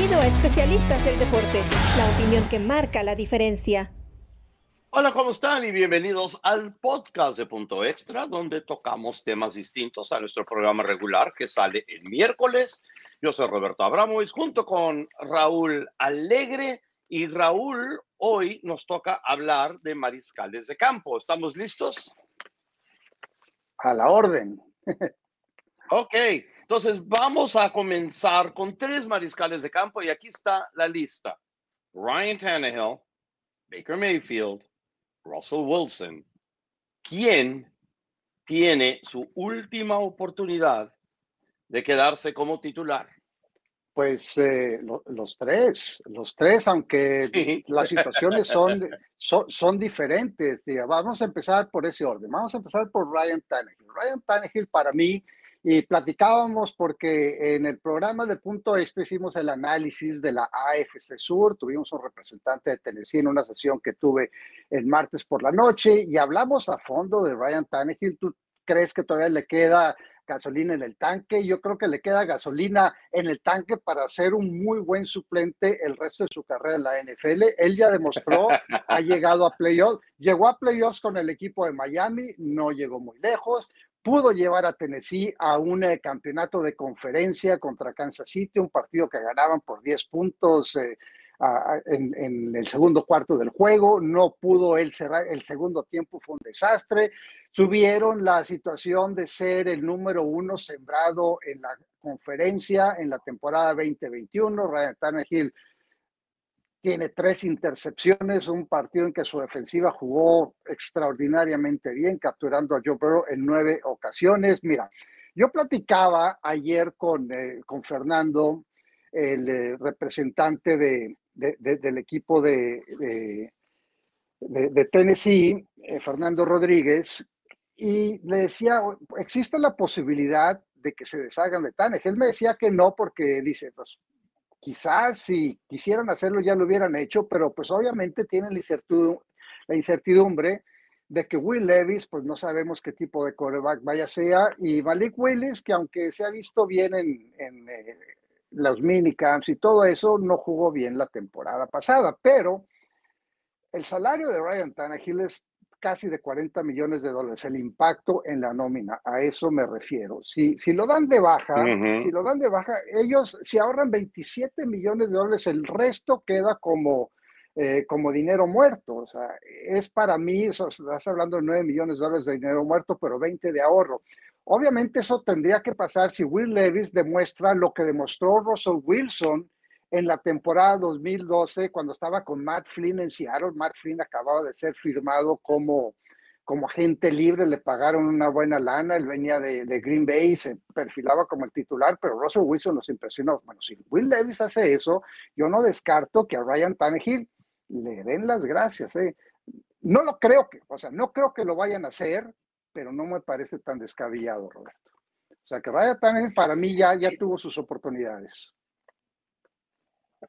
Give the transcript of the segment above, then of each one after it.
Bienvenido a Especialistas del Deporte, la opinión que marca la diferencia. Hola, ¿cómo están? Y bienvenidos al podcast de Punto Extra, donde tocamos temas distintos a nuestro programa regular que sale el miércoles. Yo soy Roberto Abramovich, junto con Raúl Alegre. Y Raúl, hoy nos toca hablar de mariscales de campo. ¿Estamos listos? A la orden. ok, entonces vamos a comenzar con tres mariscales de campo y aquí está la lista. Ryan Tannehill, Baker Mayfield, Russell Wilson, ¿quién tiene su última oportunidad de quedarse como titular. Pues eh, los tres, los tres, aunque las situaciones son, son, son, diferentes. Vamos a empezar por ese orden. Vamos a empezar por Ryan Tannehill. Ryan Tannehill para mí y platicábamos porque en el programa de Punto Este hicimos el análisis de la AFC Sur, tuvimos un representante de Tennessee en una sesión que tuve el martes por la noche y hablamos a fondo de Ryan Tannehill. ¿Tú crees que todavía le queda gasolina en el tanque? Yo creo que le queda gasolina en el tanque para ser un muy buen suplente el resto de su carrera en la NFL. Él ya demostró, ha llegado a playoffs, llegó a playoffs con el equipo de Miami, no llegó muy lejos, pudo llevar a Tennessee a un eh, campeonato de conferencia contra Kansas City, un partido que ganaban por 10 puntos eh, en, el segundo cuarto del juego, no pudo él cerrar, el segundo tiempo fue un desastre, tuvieron la situación de ser el número uno sembrado en la conferencia en la temporada 2021, Ryan Tannehill tiene tres intercepciones, un partido en que su defensiva jugó extraordinariamente bien, capturando a Joe Burrow en nueve ocasiones. Mira, yo platicaba ayer con, eh, con Fernando, el eh, representante de, del equipo de, Tennessee, eh, Fernando Rodríguez, y le decía, existe la posibilidad de que se deshagan de Tannehill. Él me decía que no, porque dice, pues quizás si quisieran hacerlo ya lo hubieran hecho, pero pues obviamente tienen la incertidumbre, de que Will Levis, pues no sabemos qué tipo de quarterback vaya a ser, y Malik Willis, que aunque se ha visto bien en, en eh, los minicamps y todo eso, no jugó bien la temporada pasada, pero el salario de Ryan Tannehill es casi de 40 millones de dólares, el impacto en la nómina, a eso me refiero. Si, si lo dan de baja, si lo dan de baja, ellos si ahorran 27 millones de dólares, el resto queda como, eh, como dinero muerto. O sea, es para mí, estás hablando de 9 millones de dólares de dinero muerto, pero 20 de ahorro. Obviamente eso tendría que pasar si Will Levis demuestra lo que demostró Russell Wilson en la temporada 2012, cuando estaba con Matt Flynn en Seattle, Matt Flynn acababa de ser firmado como, como agente libre, le pagaron una buena lana, él venía de, Green Bay, se perfilaba como el titular, pero Russell Wilson nos impresionó. Bueno, si Will Levis hace eso, yo no descarto que a Ryan Tannehill le den las gracias. ¿eh? No lo creo que, o sea, no creo que lo vayan a hacer, pero no me parece tan descabellado, Roberto. O sea, que Ryan Tannehill para mí ya, ya tuvo sus oportunidades.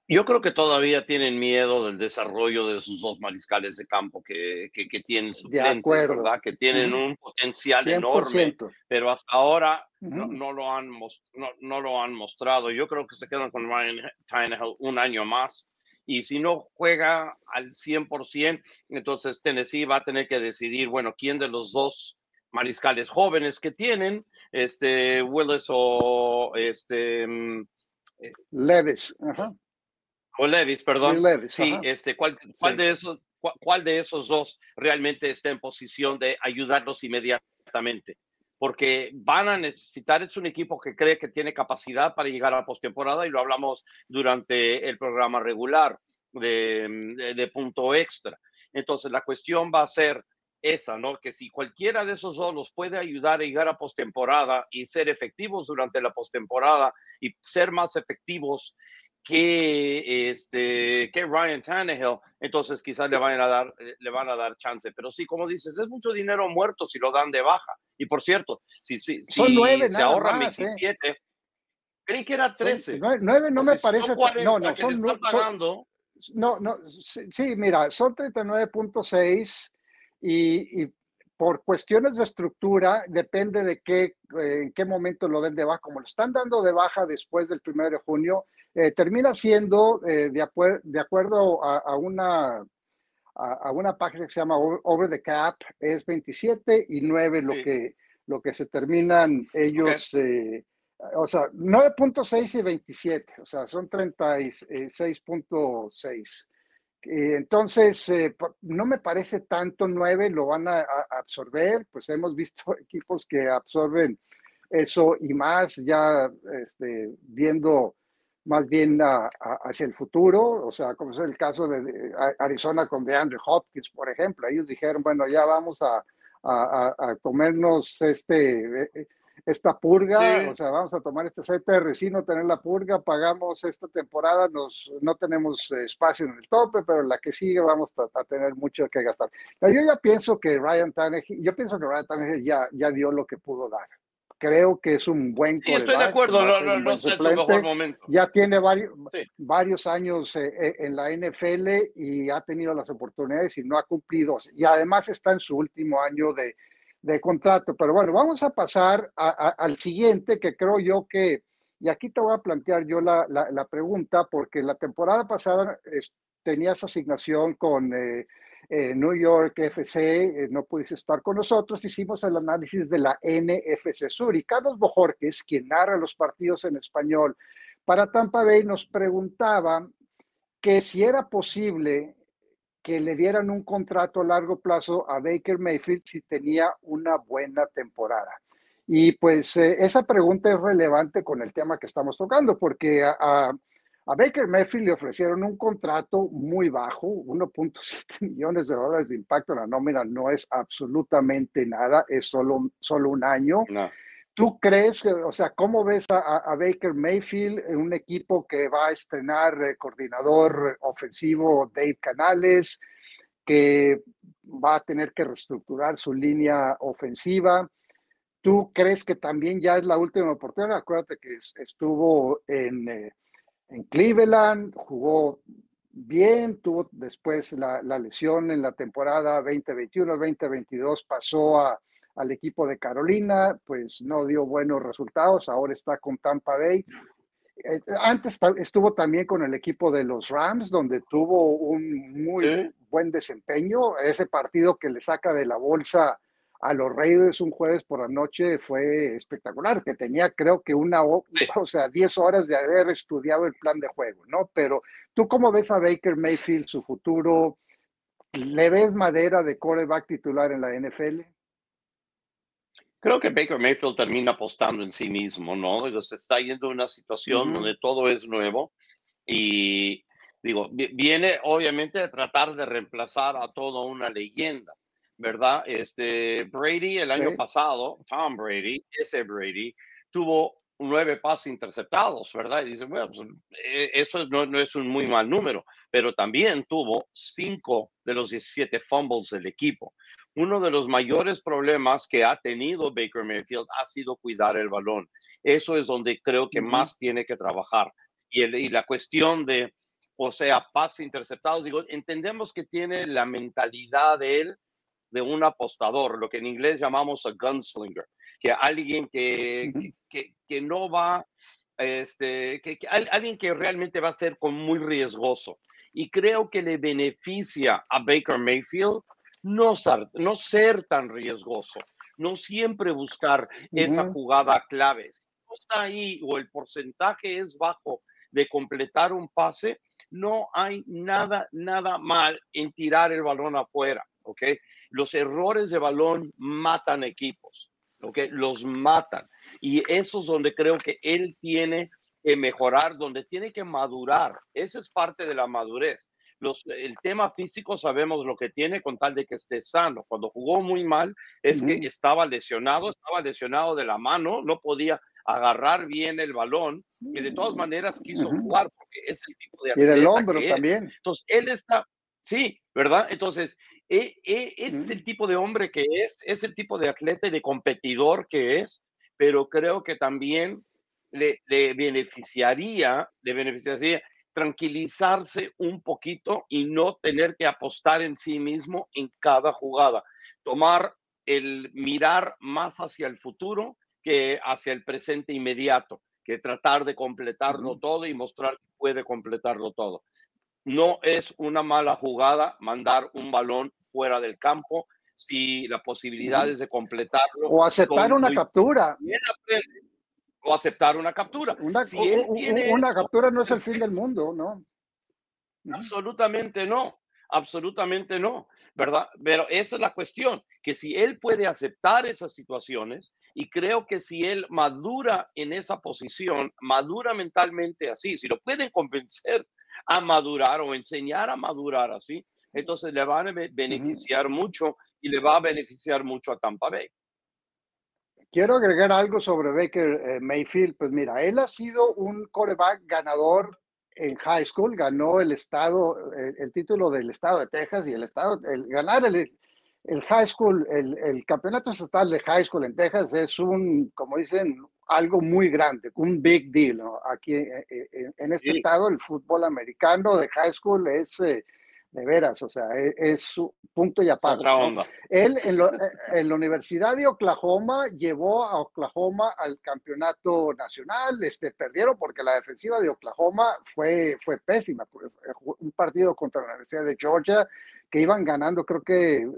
Yo creo que todavía tienen miedo del desarrollo de sus dos mariscales de campo que, que, que tienen suplentes, ¿verdad? Que tienen un potencial enorme, pero hasta ahora no, no, lo han no, no, lo han mostrado. Yo creo que se quedan con Ryan Tannehill un año más. Y si no juega al 100%, entonces Tennessee va a tener que decidir, bueno, quién de los dos mariscales jóvenes que tienen, este Willis o este... Mm, Levis. O Levis, perdón. sí, este, ¿cuál, cuál de esos, cuál, de esos dos realmente está en posición de ayudarlos inmediatamente? Porque van a necesitar, es un equipo que cree que tiene capacidad para llegar a postemporada y lo hablamos durante el programa regular de, de, punto extra. Entonces, la cuestión va a ser esa, ¿no? Que si cualquiera de esos dos los puede ayudar a llegar a postemporada y ser efectivos durante la postemporada y ser más efectivos que, este, que Ryan Tannehill, entonces quizás le van a dar, eh, le van a dar chance. Pero sí, como dices, es mucho dinero muerto si lo dan de baja. Y por cierto, si, si, Son nueve se ahorran 27, ¿eh? creí que era 13. nueve, no me parece. no, no, son, son, no, no, sí, mira, son 39.6 y, y por cuestiones de estructura, depende de qué, eh, en qué momento lo den de baja. Como lo están dando de baja después del primero de junio, eh, termina siendo, de, de, acuerdo a, una, a, una página que se llama Over the Cap, es 27 y 9 lo, que, lo que se terminan ellos, o sea, 9.6 y 27, o sea, son 36.6. Entonces, eh, no me parece tanto nueve, lo van a, absorber, pues hemos visto equipos que absorben eso y más, ya este, viendo más bien hacia el futuro, o sea, como es el caso de, Arizona con DeAndre Hopkins, por ejemplo, ellos dijeron, bueno, ya vamos a, a comernos este eh, esta purga, o sea, vamos a tomar este CTR, sí, no tener la purga, pagamos esta temporada, nos, no tenemos espacio en el tope, pero la que sigue vamos a, tener mucho que gastar. yo ya pienso que Ryan Tannehill, yo pienso que Ryan Tannehill ya, ya dio lo que pudo dar. Creo que es un buen Sí, estoy de acuerdo, no, no, es su mejor momento. Ya tiene varios, varios años eh, eh, en la NFL y ha tenido las oportunidades y no ha cumplido. Y además está en su último año de, de contrato. Pero bueno, vamos a pasar al siguiente que creo yo que, y aquí te voy a plantear yo la, la, pregunta, porque la temporada pasada tenías asignación con eh, eh, New York FC, eh, no pudiste estar con nosotros, hicimos el análisis de la NFC Sur y Carlos Bojorques, quien narra los partidos en español para Tampa Bay, nos preguntaba que si era posible que le dieran un contrato a largo plazo a Baker Mayfield si tenía una buena temporada. Y pues eh, esa pregunta es relevante con el tema que estamos tocando, porque a, Baker Mayfield le ofrecieron un contrato muy bajo, 1.7 millones de dólares de impacto en la nómina no es absolutamente nada, es solo, solo un año. ¿Tú crees, o sea, cómo ves a, Baker Mayfield en un equipo que va a estrenar eh, coordinador ofensivo Dave Canales, que va a tener que reestructurar su línea ofensiva? ¿Tú crees que también ya es la última oportunidad? Acuérdate que estuvo en, eh, en Cleveland, jugó bien, tuvo después la, la lesión en la temporada 2021-2022, pasó a al equipo de Carolina, pues no dio buenos resultados, ahora está con Tampa Bay. Eh, antes estuvo también con el equipo de los Rams, donde tuvo un muy buen desempeño. Ese partido que le saca de la bolsa a los Raiders un jueves por la noche fue espectacular, que tenía creo que una, o sea, 10 horas de haber estudiado el plan de juego, ¿no? Pero tú cómo ves a Baker Mayfield, su futuro, ¿le ves madera de coreback titular en la NFL? Creo que Baker Mayfield termina apostando en sí mismo, ¿no? Se está yendo a una situación donde todo es nuevo y, digo, viene obviamente a tratar de reemplazar a toda una leyenda, ¿verdad? Este, Brady el año pasado, Tom Brady, ese Brady, tuvo nueve pases interceptados, ¿verdad? Y dice, bueno, pues, eh, eso no, no, es un muy mal número, pero también tuvo cinco de los 17 fumbles del equipo uno de los mayores problemas que ha tenido Baker Mayfield ha sido cuidar el balón. Eso es donde creo que más tiene que trabajar. Y, y la cuestión de, o sea, pases interceptados, digo, entendemos que tiene la mentalidad de él de un apostador, lo que en inglés llamamos a gunslinger, que alguien que, que, que, no va, este, que, alguien que realmente va a ser con muy riesgoso. Y creo que le beneficia a Baker Mayfield no ser, no ser tan riesgoso, no siempre buscar esa jugada clave. Si no está ahí o el porcentaje es bajo de completar un pase, no hay nada, nada mal en tirar el balón afuera, ¿ok? Los errores de balón matan equipos, ¿ok? Los matan. Y eso es donde creo que él tiene que mejorar, donde tiene que madurar. Esa es parte de la madurez el tema físico sabemos lo que tiene con tal de que esté sano. Cuando jugó muy mal es que estaba lesionado, estaba lesionado de la mano, no podía agarrar bien el balón y de todas maneras quiso jugar porque es el tipo de. Y el hombro también. Entonces, él está, sí, ¿verdad? Entonces, e, e, es el tipo de hombre que es, es el tipo de atleta y de competidor que es, pero creo que también le, le beneficiaría, le beneficiaría tranquilizarse un poquito y no tener que apostar en sí mismo en cada jugada. Tomar el mirar más hacia el futuro que hacia el presente inmediato. que tratar de completarlo todo y mostrar que puede completarlo todo. No es una mala jugada mandar un balón fuera del campo si las posibilidades de completarlo. O aceptar una captura. O aceptar una captura. Una, una captura no es el fin del mundo, ¿no? Absolutamente no absolutamente no, ¿verdad? Pero esa es la cuestión, que si él puede aceptar esas situaciones y creo que si él madura en esa posición, madura mentalmente así, si lo pueden convencer a madurar o enseñar a madurar así, entonces le van a beneficiar mucho y le va a beneficiar mucho a Tampa Bay. Quiero agregar algo sobre Baker eh, Mayfield. Pues mira, él ha sido un coreback ganador en high school, ganó el estado, el, título del estado de Texas y el estado, el ganar el, el high school, el, el, campeonato estatal de high school en Texas es un, como dicen, algo muy grande, un big deal. Aquí eh, eh, en este estado el fútbol americano de high school es eh, de veras, o sea, e, es, su punto y aparte. Él en, en, la Universidad de Oklahoma llevó a Oklahoma al campeonato nacional, este, perdieron porque la defensiva de Oklahoma fue, fue pésima, un partido contra la Universidad de Georgia que iban ganando creo que eh,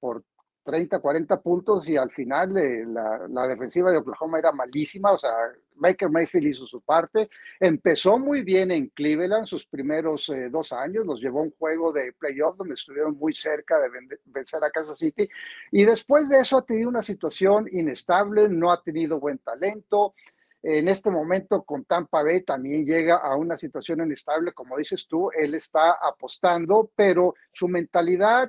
por 30, 40 puntos y al final eh, la, la, defensiva de Oklahoma era malísima, o sea, Baker Mayfield hizo su parte, empezó muy bien en Cleveland sus primeros eh, dos años, los llevó a un juego de playoff donde estuvieron muy cerca de vencer a Kansas City. Y después de eso ha tenido una situación inestable, no ha tenido buen talento, en este momento con Tampa Bay también llega a una situación inestable, como dices tú, él está apostando, pero su mentalidad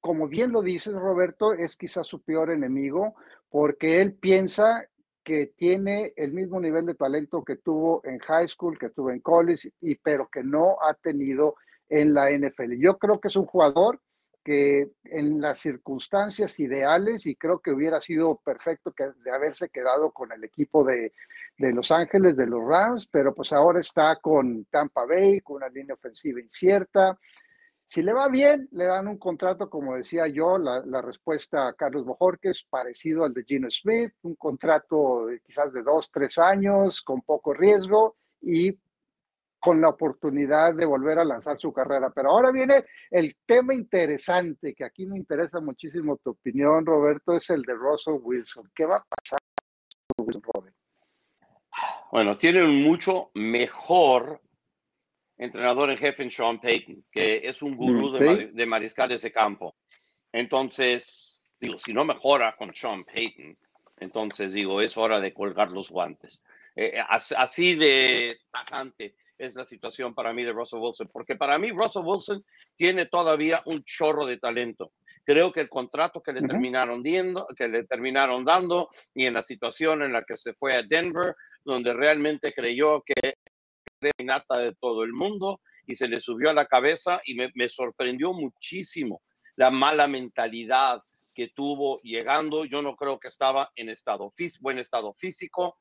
como bien lo dices, Roberto, es quizás su peor enemigo porque él piensa que tiene el mismo nivel de talento que tuvo en high school, que tuvo en college, y, pero que no ha tenido en la NFL. Yo creo que es un jugador que en las circunstancias ideales, y creo que hubiera sido perfecto que, de haberse quedado con el equipo de, de Los Ángeles, de los Rams, pero pues ahora está con Tampa Bay, con una línea ofensiva incierta, si le va bien, le dan un contrato, como decía yo, la, respuesta a Carlos Bojorques, parecido al de Gino Smith, un contrato quizás de dos, tres años, con poco riesgo y con la oportunidad de volver a lanzar su carrera. Pero ahora viene el tema interesante, que aquí me interesa muchísimo tu opinión, Roberto, es el de Russell Wilson. ¿Qué va a pasar con Wilson, Robert? Bueno, tiene un mucho mejor entrenador en jefe en Sean Payton, que es un gurú de, mariscales de campo. Entonces, digo, si no mejora con Sean Payton, entonces digo, es hora de colgar los guantes. Eh, eh, así de tajante es la situación para mí de Russell Wilson, porque para mí Russell Wilson tiene todavía un chorro de talento. Creo que el contrato que le terminaron dando, que le terminaron dando y en la situación en la que se fue a Denver, donde realmente creyó que nata de todo el mundo y se le subió a la cabeza y me, sorprendió muchísimo la mala mentalidad que tuvo llegando. Yo no creo que estaba en estado buen estado físico,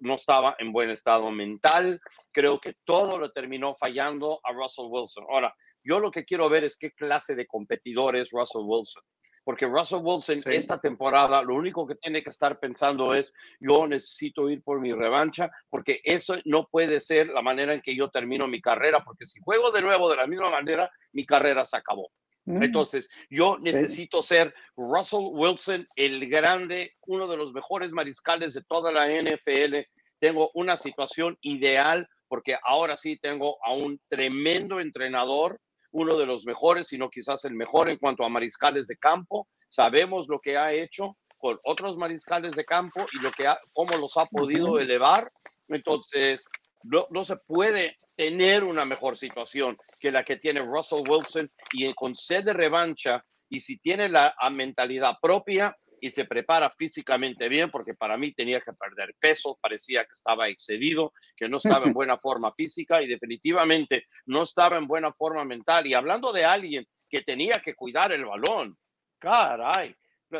no estaba en buen estado mental. Creo que todo lo terminó fallando a Russell Wilson. Ahora, yo lo que quiero ver es qué clase de competidor es Russell Wilson porque Russell Wilson esta temporada lo único que tiene que estar pensando es yo necesito ir por mi revancha, porque eso no puede ser la manera en que yo termino mi carrera, porque si juego de nuevo de la misma manera, mi carrera se acabó. Mm. Entonces, yo necesito ser Russell Wilson, el grande, uno de los mejores mariscales de toda la NFL. Tengo una situación ideal porque ahora sí tengo a un tremendo entrenador uno de los mejores, sino quizás el mejor en cuanto a mariscales de campo. Sabemos lo que ha hecho con otros mariscales de campo y lo que ha, cómo los ha podido elevar. Entonces, no, no, se puede tener una mejor situación que la que tiene Russell Wilson y con sed de revancha y si tiene la mentalidad propia, y se prepara físicamente bien, porque para mí tenía que perder peso, parecía que estaba excedido, que no estaba en buena forma física y definitivamente no estaba en buena forma mental. Y hablando de alguien que tenía que cuidar el balón, caray,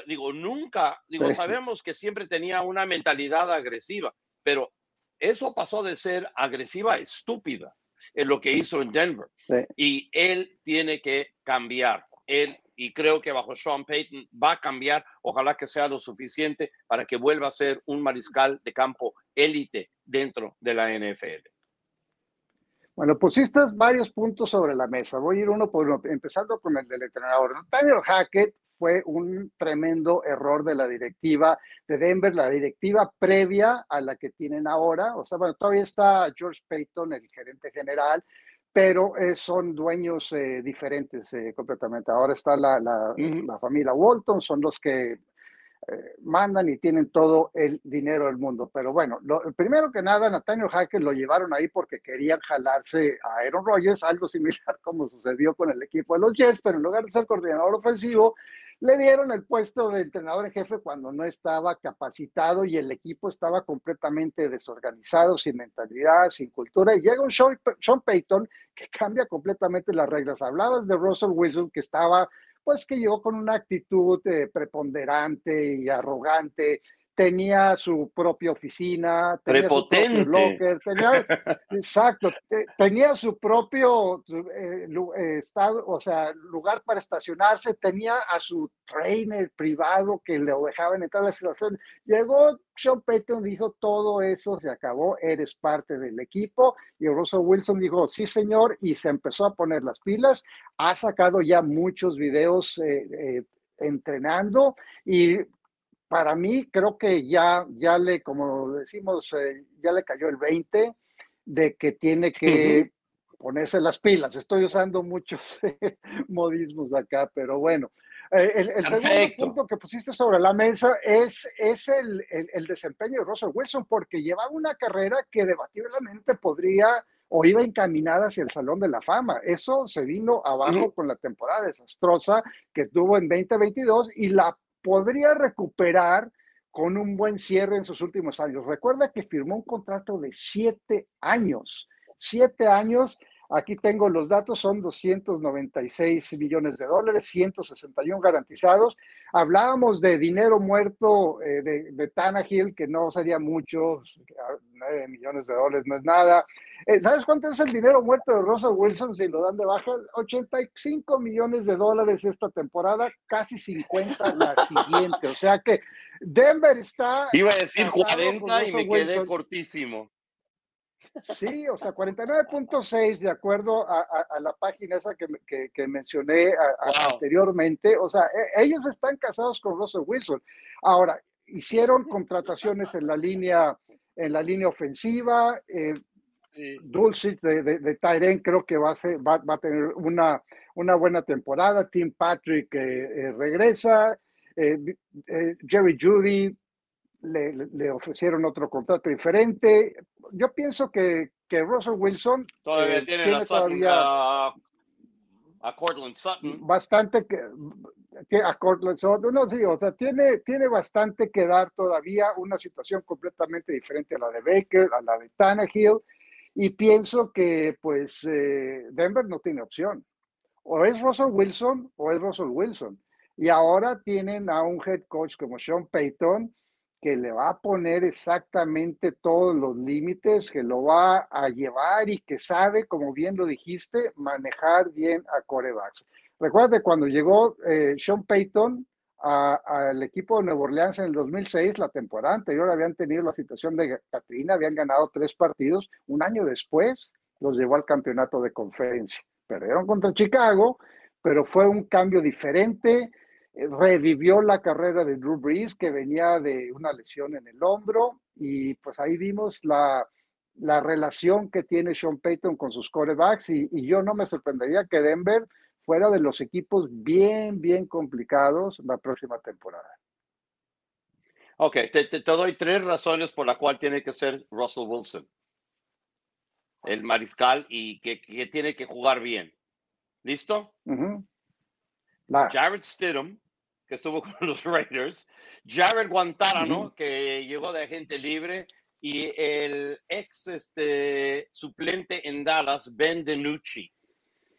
digo, nunca, digo, sabemos que siempre tenía una mentalidad agresiva, pero eso pasó de ser agresiva estúpida en lo que hizo en Denver. Y él tiene que cambiar. Él y creo que bajo Sean Payton va a cambiar. Ojalá que sea lo suficiente para que vuelva a ser un mariscal de campo élite dentro de la NFL. Bueno, pusiste varios puntos sobre la mesa. Voy a ir uno por uno, empezando con el del entrenador. Daniel Hackett fue un tremendo error de la directiva de Denver, la directiva previa a la que tienen ahora. O sea, bueno, todavía está George Payton, el gerente general, pero eh, son dueños eh, diferentes eh, completamente. Ahora está la, la, la, familia Walton, son los que mandan y tienen todo el dinero del mundo. Pero bueno, lo, primero que nada, Nathaniel Hackett lo llevaron ahí porque querían jalarse a Aaron Rodgers, algo similar como sucedió con el equipo de los Jets, pero en lugar de ser coordinador ofensivo, le dieron el puesto de entrenador en jefe cuando no estaba capacitado y el equipo estaba completamente desorganizado, sin mentalidad, sin cultura. Y llega un Sean, Payton que cambia completamente las reglas. Hablabas de Russell Wilson que estaba, pues que llegó con una actitud eh, preponderante y arrogante tenía su propia oficina, tenía su propio locker, tenía, exacto, tenía su propio eh, eh, estado, o sea, lugar para estacionarse, tenía a su trainer privado que le dejaban entrar a la situación. Llegó Sean Payton, dijo, todo eso se acabó, eres parte del equipo, y Russell Wilson dijo, sí señor, y se empezó a poner las pilas, ha sacado ya muchos videos eh, entrenando y para mí creo que ya, ya le, como decimos, eh, ya le cayó el 20 de que tiene que ponerse las pilas. Estoy usando muchos modismos acá, pero bueno. Eh, el, segundo punto que pusiste sobre la mesa es, es el, el, desempeño de Russell Wilson, porque llevaba una carrera que debatiblemente podría o iba encaminada hacia el Salón de la Fama. Eso se vino abajo con la temporada desastrosa que tuvo en 2022 y la podría recuperar con un buen cierre en sus últimos años. Recuerda que firmó un contrato de siete años, siete años Aquí tengo los datos, son 296 millones de dólares, 161 garantizados. Hablábamos de dinero muerto eh, de, de Tannehill, que no sería mucho, 9 millones de dólares no es nada. Eh, ¿Sabes cuánto es el dinero muerto de Russell Wilson si lo dan de baja? 85 millones de dólares esta temporada, casi 50 la siguiente. O sea que Denver está... Iba a decir 40 y me quedé cortísimo. Sí, o sea, 49.6 de acuerdo a, la página esa que, que, mencioné anteriormente. O sea, e, ellos están casados con Russell Wilson. Ahora, hicieron contrataciones en la línea, en la línea ofensiva. Eh, Dulcich de, de, creo que va a, ser, va, a tener una, una buena temporada. Tim Patrick eh, eh, regresa. Eh, Jerry Judy le, ofrecieron otro contrato diferente. Yo pienso que, que Russell Wilson todavía eh, tiene, todavía a, Cortland Sutton. Bastante que, a Cortland Sutton, no, sí, o sea, tiene, tiene bastante que dar todavía una situación completamente diferente a la de Baker, a la de Tannehill, y pienso que pues eh, Denver no tiene opción. O es Russell Wilson o es Russell Wilson. Y ahora tienen a un head coach como Sean Payton, que le va a poner exactamente todos los límites, que lo va a llevar y que sabe, como bien lo dijiste, manejar bien a corebacks. Recuerda cuando llegó eh, Sean Payton al equipo de Nueva Orleans en el 2006, la temporada anterior habían tenido la situación de Katrina, habían ganado tres partidos, un año después los llevó al campeonato de conferencia. Perdieron contra Chicago, pero fue un cambio diferente, revivió la carrera de Drew Brees, que venía de una lesión en el hombro, y pues ahí vimos la, la relación que tiene Sean Payton con sus corebacks, y, y, yo no me sorprendería que Denver fuera de los equipos bien, bien complicados la próxima temporada. Ok, te, te, doy tres razones por la cual tiene que ser Russell Wilson, el mariscal, y que, que tiene que jugar bien. ¿Listo? Jared Stidham, que estuvo con los Raiders, Jared Guantánamo, que llegó de agente libre, y el ex este, suplente en Dallas, Ben DiNucci.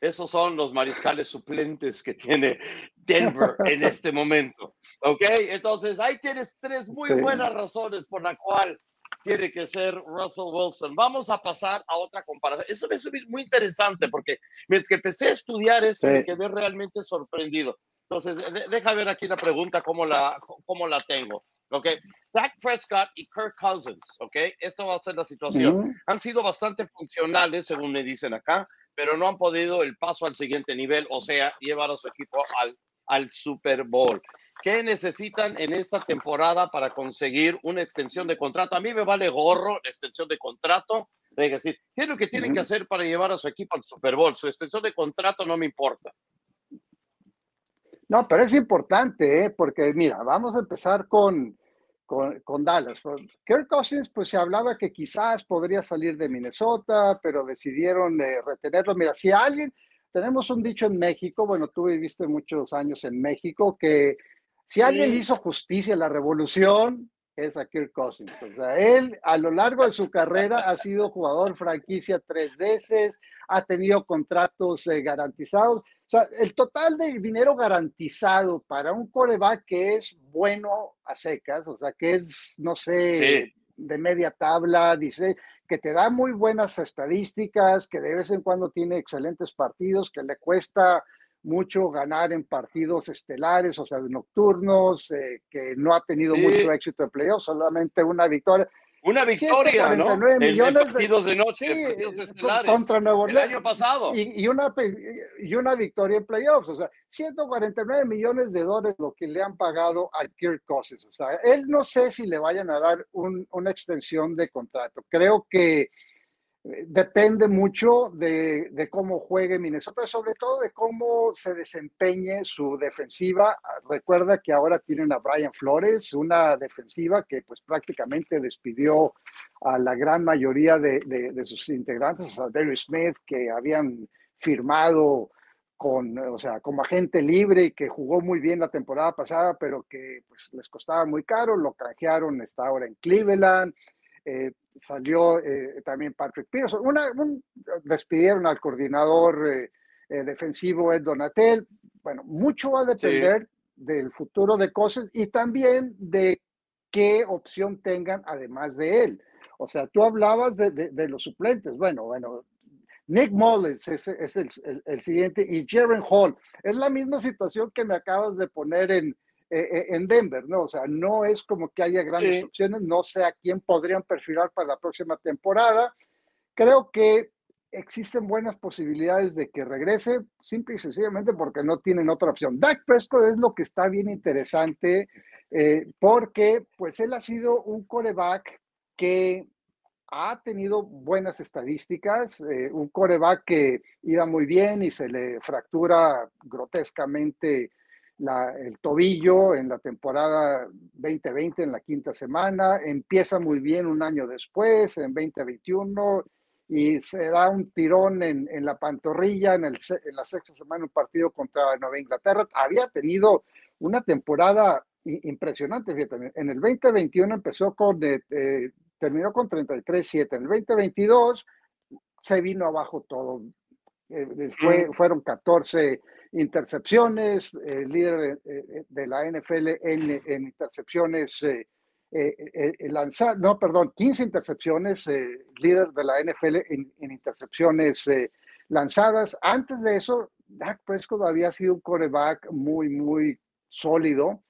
Esos son los mariscales suplentes que tiene Denver en este momento. ¿Ok? Entonces, ahí tienes tres muy buenas razones por la cual tiene que ser Russell Wilson. Vamos a pasar a otra comparación. Eso, es muy interesante porque mientras que empecé a estudiar esto, me quedé realmente sorprendido. Entonces, deja ver aquí la pregunta, cómo la, cómo la tengo. ¿ok? Dak Prescott y Kirk Cousins, ¿ok? Esto va a ser la situación. Han sido bastante funcionales, según me dicen acá, pero no han podido el paso al siguiente nivel, o sea, llevar a su equipo al, al Super Bowl. ¿Qué necesitan en esta temporada para conseguir una extensión de contrato? A mí me vale gorro la extensión de contrato. De decir, ¿qué es lo que tienen que hacer para llevar a su equipo al Super Bowl? Su extensión de contrato no me importa. No, pero es importante, ¿eh? porque mira, vamos a empezar con, con, Dallas. Pues, Kirk Cousins, pues se hablaba que quizás podría salir de Minnesota, pero decidieron eh, retenerlo. Mira, si alguien, tenemos un dicho en México, bueno, tú viviste muchos años en México, que si alguien hizo justicia a la revolución, es a Kirk Cousins. O sea, él a lo largo de su carrera ha sido jugador franquicia tres veces, ha tenido contratos eh, garantizados. O sea, el total de dinero garantizado para un coreback que es bueno a secas, o sea, que es, no sé, de media tabla, dice, que te da muy buenas estadísticas, que de vez en cuando tiene excelentes partidos, que le cuesta mucho ganar en partidos estelares, o sea, nocturnos, eh, que no ha tenido mucho éxito en playoffs, solamente una victoria. Una victoria, ¿no? Millones en partidos de, noche, partidos estelares. Contra Nuevo León. El año pasado. Y, una, y una victoria en playoffs. O sea, 149 millones de dólares lo que le han pagado a Kirk Cousins. O sea, él no sé si le vayan a dar una extensión de contrato. Creo que depende mucho de, cómo juegue Minnesota, sobre todo de cómo se desempeñe su defensiva. Recuerda que ahora tienen a Brian Flores, una defensiva que pues prácticamente despidió a la gran mayoría de, sus integrantes, a Darius Smith, que habían firmado con, o sea, como agente libre y que jugó muy bien la temporada pasada, pero que pues les costaba muy caro, lo canjearon, está ahora en Cleveland. Eh, salió eh, también Patrick Pearson. Una, despidieron al coordinador eh, defensivo Ed Donatel. Bueno, mucho va a depender del futuro de cosas y también de qué opción tengan además de él. O sea, tú hablabas de, de, los suplentes. Bueno, bueno, Nick Mullins es, es el, el, siguiente y Jaren Hall. Es la misma situación que me acabas de poner en, eh, eh, en Denver, ¿no? O sea, no es como que haya grandes opciones, no sé a quién podrían perfilar para la próxima temporada. Creo que existen buenas posibilidades de que regrese, simple y sencillamente porque no tienen otra opción. Dak Prescott es lo que está bien interesante, eh, porque pues él ha sido un coreback que ha tenido buenas estadísticas, un coreback que iba muy bien y se le fractura grotescamente el tobillo en la temporada 2020, en la quinta semana, empieza muy bien un año después, en 2021, y se da un tirón en, en la pantorrilla en, el, en, la sexta semana, un partido contra Nueva Inglaterra. Había tenido una temporada impresionante, fíjate, en el 2021 empezó con, eh, eh, terminó con 33-7, en el 2022 se vino abajo todo, eh, fue, fueron 14 intercepciones, eh, líder eh, de la NFL en, intercepciones eh, lanzadas, no, perdón, 15 intercepciones, líder de la NFL en, intercepciones lanzadas. Antes de eso, Dak Prescott había sido un coreback muy, muy sólido,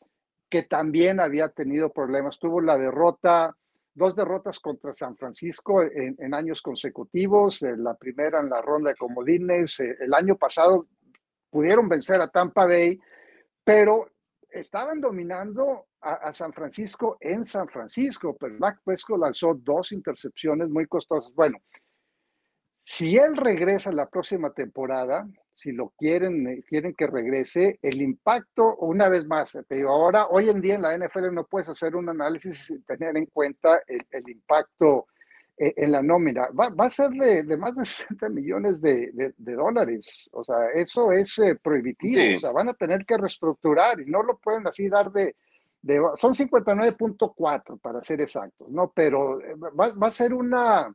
que también había tenido problemas. Tuvo la derrota, dos derrotas contra San Francisco en, en años consecutivos, la primera en la ronda de comodines, el año pasado pudieron vencer a Tampa Bay, pero estaban dominando a, San Francisco en San Francisco, pero Mac Prescott lanzó dos intercepciones muy costosas. Bueno, si él regresa la próxima temporada, si lo quieren, eh, quieren que regrese, el impacto, una vez más, te digo, ahora, hoy en día en la NFL no puedes hacer un análisis sin tener en cuenta el, impacto eh, en la nómina. Va, va a ser de, de, más de 60 millones de, de, dólares. O sea, eso es eh, prohibitivo. O sea, van a tener que reestructurar y no lo pueden así dar de... de son 59.4 para ser exactos, ¿no? Pero eh, va, va, a ser una,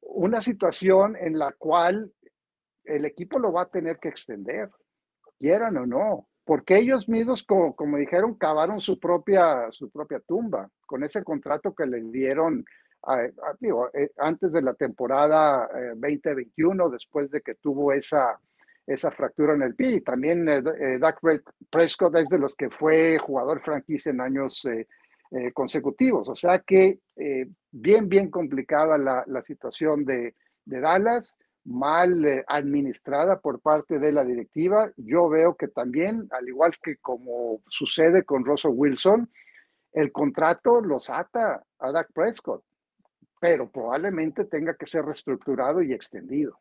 una situación en la cual el equipo lo va a tener que extender, quieran o no porque ellos mismos, como, como, dijeron, cavaron su propia, su propia tumba con ese contrato que le dieron digo, eh, antes de la temporada 2021, eh, después de que tuvo esa, esa fractura en el pie. Y también eh, eh, Dak Prescott es de los que fue jugador franquicia en años consecutivos. O sea que bien, bien complicada la, la situación de, de, Dallas, mal administrada por parte de la directiva. Yo veo que también, al igual que como sucede con Russell Wilson, el contrato los ata a Dak Prescott, pero probablemente tenga que ser reestructurado y extendido.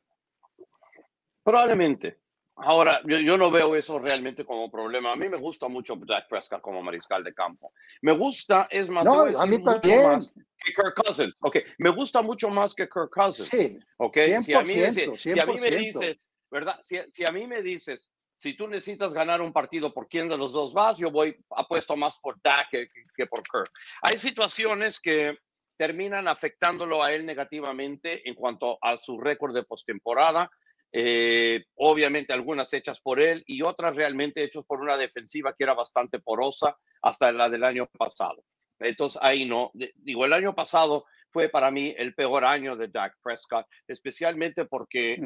Probablemente. Ahora, yo, no veo eso realmente como problema. A mí me gusta mucho Dak Prescott como mariscal de campo. Me gusta, es más, no, a mí también. Más que Kirk Cousins. Ok, me gusta mucho más que Kirk Cousins. Sí, ok. si, a mí, si, a mí, me dices, ¿verdad? Si, si, a mí me dices, si tú necesitas ganar un partido por quién de los dos vas, yo voy apuesto más por Dak que, que por Kirk. Hay situaciones que terminan afectándolo a él negativamente en cuanto a su récord de postemporada eh, obviamente algunas hechas por él y otras realmente hechas por una defensiva que era bastante porosa hasta la del año pasado. Entonces ahí no, digo, el año pasado fue para mí el peor año de Dak Prescott, especialmente porque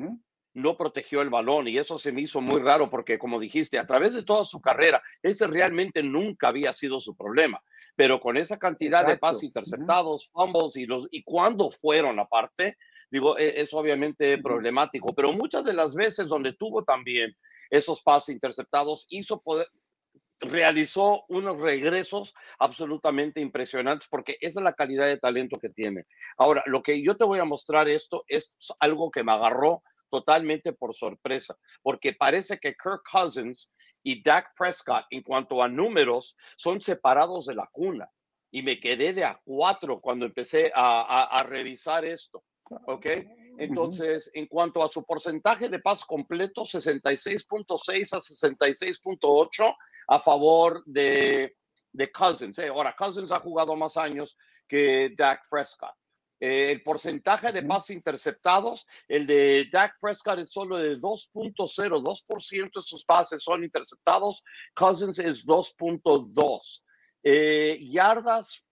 no protegió el balón y eso se me hizo muy raro porque como dijiste, a través de toda su carrera, ese realmente nunca había sido su problema, pero con esa cantidad de pases interceptados, fumbles y los y cuando fueron aparte, digo, e, es, obviamente problemático, pero muchas de las veces donde tuvo también esos pases interceptados, hizo poder, realizó unos regresos absolutamente impresionantes porque esa es la calidad de talento que tiene. Ahora, lo que yo te voy a mostrar esto es algo que me agarró totalmente por sorpresa, porque parece que Kirk Cousins y Dak Prescott en cuanto a números son separados de la cuna. Y me quedé de a cuatro cuando empecé a, a revisar esto. ¿Ok? Entonces, en cuanto a su porcentaje de paz completo, 66.6 a 66.8 a favor de, de Cousins. ¿eh? Ahora, Cousins ha jugado más años que Dak Prescott. Eh, el porcentaje de pases interceptados, el de Dak Prescott es solo de 2.02% de sus pases son interceptados. Cousins es 2.2. Eh, yardas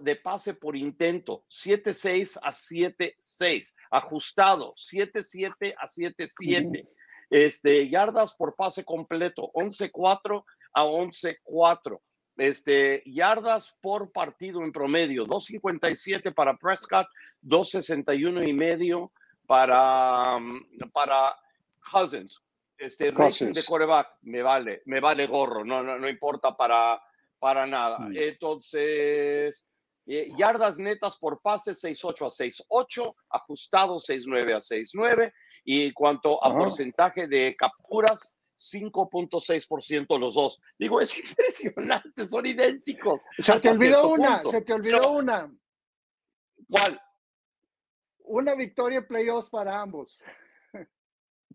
de pase por intento, 7-6 a 7-6, ajustado, 7-7 a 7-7. Este, yardas por pase completo, 11-4 a 11-4. Este, yardas por partido en promedio, 2.57 para Prescott, 2.61 y medio para, mm, para Cousins. Este Cousins. de coreback, me vale, me vale gorro, no, no, no importa para, para nada. Mm. Entonces, eh, yardas netas por pase 6.8 a 6.8, ajustado 6.9 a 6.9 y cuanto a porcentaje de capturas 5.6% los dos. Digo, es impresionante, son idénticos. Se te olvidó una, se te olvidó una. ¿Cuál? Una victoria en playoffs para ambos.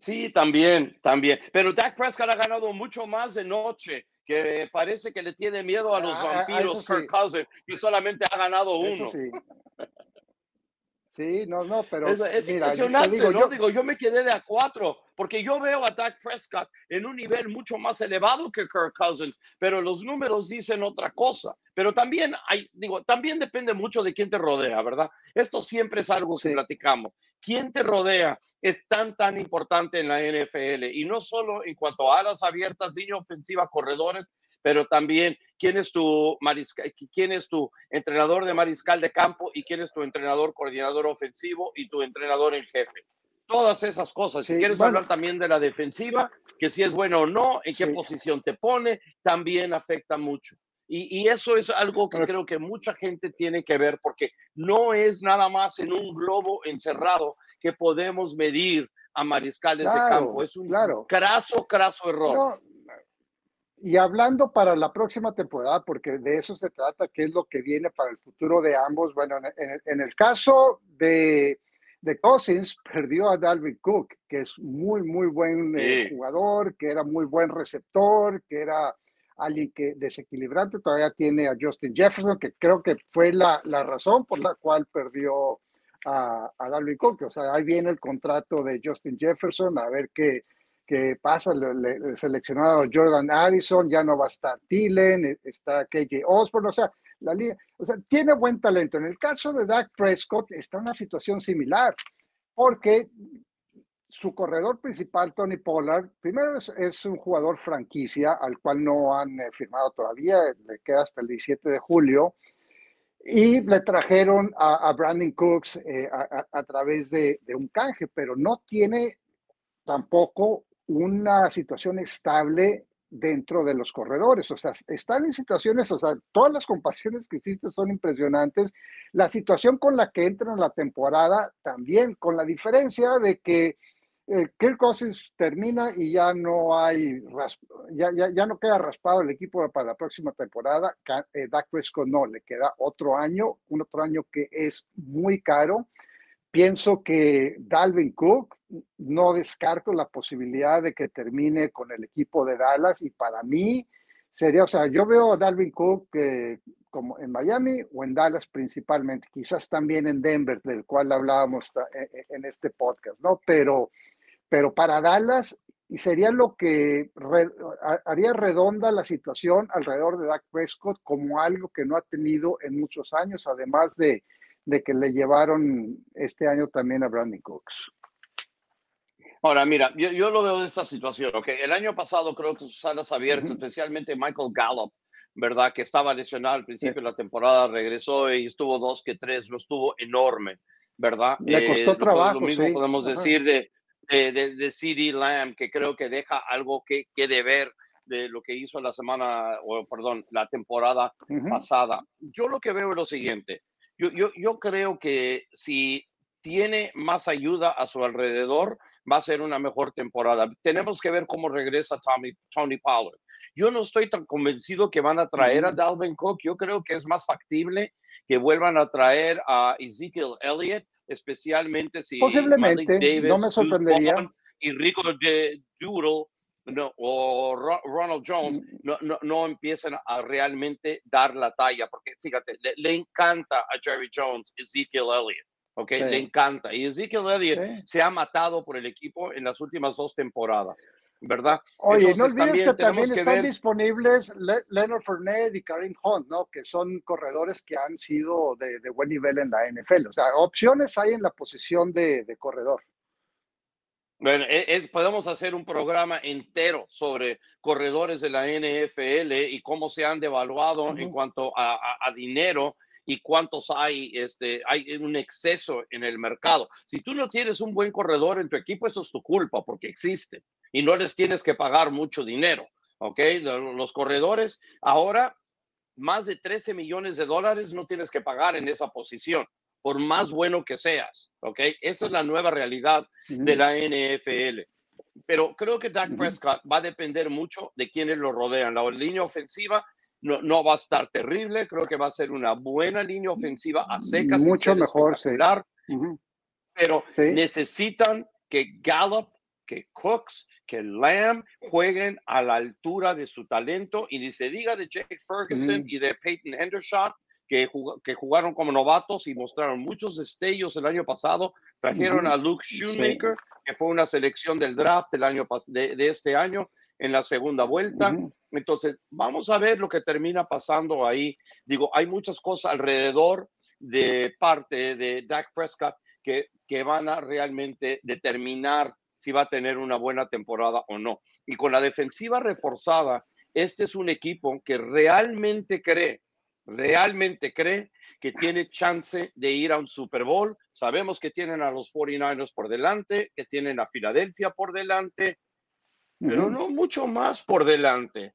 Sí, también, también. Pero Dak Prescott ha ganado mucho más de noche que parece que le tiene miedo a los ah, vampiros Kirk Cousins y solamente ha ganado uno. Sí. sí. no, no, pero es, impresionante, digo, ¿no? Yo, digo, yo me quedé de a cuatro porque yo veo a Dak Prescott en un nivel mucho más elevado que Kirk Cousins, pero los números dicen otra cosa. Pero también hay, digo, también depende mucho de quién te rodea, ¿verdad? Esto siempre es algo que platicamos. ¿Quién te rodea es tan, tan importante en la NFL? Y no solo en cuanto a alas abiertas, línea ofensiva, corredores, pero también quién es tu mariscal, quién es tu entrenador de mariscal de campo y quién es tu entrenador coordinador ofensivo y tu entrenador en jefe todas esas cosas. si quieres hablar también de la defensiva, que si es bueno o no, en qué posición te pone, también afecta mucho. Y, eso es algo que creo que mucha gente tiene que ver porque no es nada más en un globo encerrado que podemos medir a mariscales de campo. Es un claro. craso, craso error. Y hablando para la próxima temporada, porque de eso se trata, qué es lo que viene para el futuro de ambos. Bueno, en el caso de, de Cousins perdió a Dalvin Cook, que es muy, muy buen eh, jugador, que era muy buen receptor, que era alguien que desequilibrante. Todavía tiene a Justin Jefferson, que creo que fue la, la razón por la cual perdió a, a, Dalvin Cook. O sea, ahí viene el contrato de Justin Jefferson, a ver qué, qué pasa. Le, seleccionado Jordan Addison, ya no va a estar Thielen, e, está KJ Osborne, o sea, la línea, o sea, tiene buen talento. En el caso de Dak Prescott está una situación similar, porque su corredor principal, Tony Pollard, primero es, un jugador franquicia al cual no han eh, firmado todavía, le queda hasta el 17 de julio, y le trajeron a, Brandon Cooks eh, a, través de, de, un canje, pero no tiene tampoco una situación estable dentro de los corredores. O sea, están en situaciones, o sea, todas las comparaciones que existen son impresionantes. La situación con la que entran la temporada también, con la diferencia de que eh, Kirk Cousins termina y ya no hay, ya, ya, ya, no queda raspado el equipo para la próxima temporada. Eh, Dak Prescott no, le queda otro año, un otro año que es muy caro. Pienso que Dalvin Cook, no descarto la posibilidad de que termine con el equipo de Dallas y para mí sería, o sea, yo veo a Dalvin Cook eh, como en Miami o en Dallas principalmente, quizás también en Denver, del cual hablábamos eh, eh, en este podcast, ¿no? Pero, pero para Dallas y sería lo que haría redonda la situación alrededor de Dak Prescott como algo que no ha tenido en muchos años, además de de que le llevaron este año también a Brandon Cooks. Ahora, mira, yo, yo, lo veo de esta situación, ¿ok? El año pasado creo que sus salas abiertas, especialmente Michael Gallup, ¿verdad? Que estaba lesionado al principio de la temporada, regresó y estuvo dos que tres, lo estuvo enorme, ¿verdad? Le costó eh, trabajo, Lo mismo podemos decir de, de, de, CD Lamb, que creo que deja algo que, que deber de lo que hizo la semana, o perdón, la temporada pasada. Yo lo que veo es lo siguiente, yo, yo, yo creo que si tiene más ayuda a su alrededor, va a ser una mejor temporada. Tenemos que ver cómo regresa Tommy, Tony Pollard. Yo no estoy tan convencido que van a traer a Dalvin Cook. Yo creo que es más factible que vuelvan a traer a Ezekiel Elliott, especialmente si Posiblemente, Davis, no me sorprendería. Y Rico de Doodle no, o Ronald Jones mm. no, no, no, empiezan a realmente dar la talla, porque fíjate, le, encanta a Jerry Jones Ezekiel Elliott. ¿ok? Le encanta. Y Ezekiel Elliott se ha matado por el equipo en las últimas dos temporadas, ¿verdad? Oye, no olvides que también están disponibles Leonard Fournette y Karim Hunt, ¿no? Que son corredores que han sido de, buen nivel en la NFL. O sea, opciones hay en la posición de corredor. Bueno, e, podemos hacer un programa entero sobre corredores de la NFL y cómo se han devaluado en cuanto a, dinero y cuántos hay, este, hay un exceso en el mercado. Si tú no tienes un buen corredor en tu equipo, eso es tu culpa porque existe y no les tienes que pagar mucho dinero. ¿Ok? Los corredores ahora, más de 13 millones de dólares no tienes que pagar en esa posición por más bueno que seas, ¿ok? Esa es la nueva realidad de la NFL. Pero creo que Dak Prescott va a depender mucho de quienes lo rodean. La línea ofensiva no, no, va a estar terrible, creo que va a ser una buena línea ofensiva a secas. Mucho mejor, sí. Pero necesitan que Gallup, que Cooks, que Lamb jueguen a la altura de su talento y ni se diga de Jake Ferguson y de Peyton Hendershot, que, jugaron como novatos y mostraron muchos destellos el año pasado. Trajeron a Luke Shoemaker, que fue una selección del draft del año de, de este año en la segunda vuelta. Entonces, vamos a ver lo que termina pasando ahí. Digo, hay muchas cosas alrededor de parte de Dak Prescott que, que van a realmente determinar si va a tener una buena temporada o no. Y con la defensiva reforzada, este es un equipo que realmente cree realmente cree que tiene chance de ir a un Super Bowl. Sabemos que tienen a los 49ers por delante, que tienen a Filadelfia por delante, pero no mucho más por delante.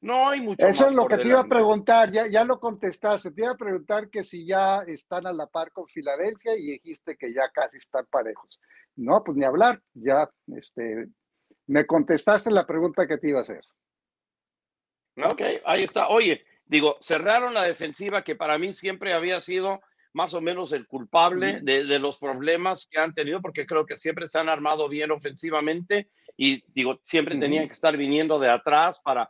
No hay mucho Eso es lo que te iba a preguntar, ya, ya lo contestaste. Te iba a preguntar que si ya están a la par con Filadelfia y dijiste que ya casi están parejos. No, pues ni hablar, ya este, me contestaste la pregunta que te iba a hacer. Ok, ahí está. Oye, Digo, cerraron la defensiva que para mí siempre había sido más o menos el culpable de, los problemas que han tenido, porque creo que siempre se han armado bien ofensivamente y digo, siempre tenían que estar viniendo de atrás para,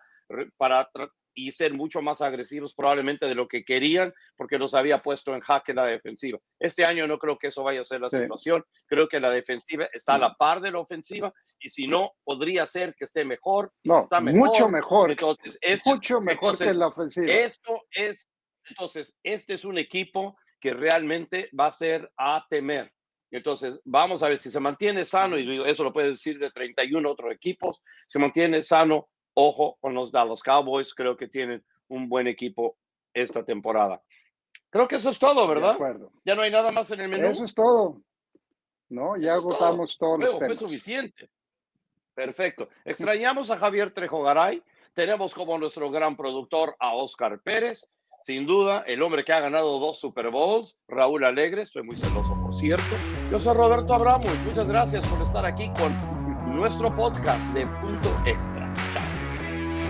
para y ser mucho más agresivos probablemente de lo que querían porque los había puesto en jaque la defensiva. Este año no creo que eso vaya a ser la situación. Creo que la defensiva está a la par de la ofensiva y si no, podría ser que esté mejor. no, está mucho mejor. Entonces, mucho mejor que la ofensiva. Esto es, entonces, este es un equipo que realmente va a ser a temer Entonces, vamos a ver si se mantiene sano, y eso lo puede decir de 31 otros equipos, se mantiene sano, ojo con los Dallas Cowboys, creo que tienen un buen equipo esta temporada. Creo que eso es todo, ¿verdad? Ya no hay nada más en el menú. Eso es todo. No, ya agotamos todo. todos Fue suficiente. Perfecto. Extrañamos a Javier Trejo Garay. Tenemos como nuestro gran productor a Oscar Pérez. Sin duda, el hombre que ha ganado dos Super Bowls, Raúl Alegre. Estoy muy celoso, por cierto. Yo soy Roberto Abramo y muchas gracias por estar aquí con nuestro podcast de Punto Extra.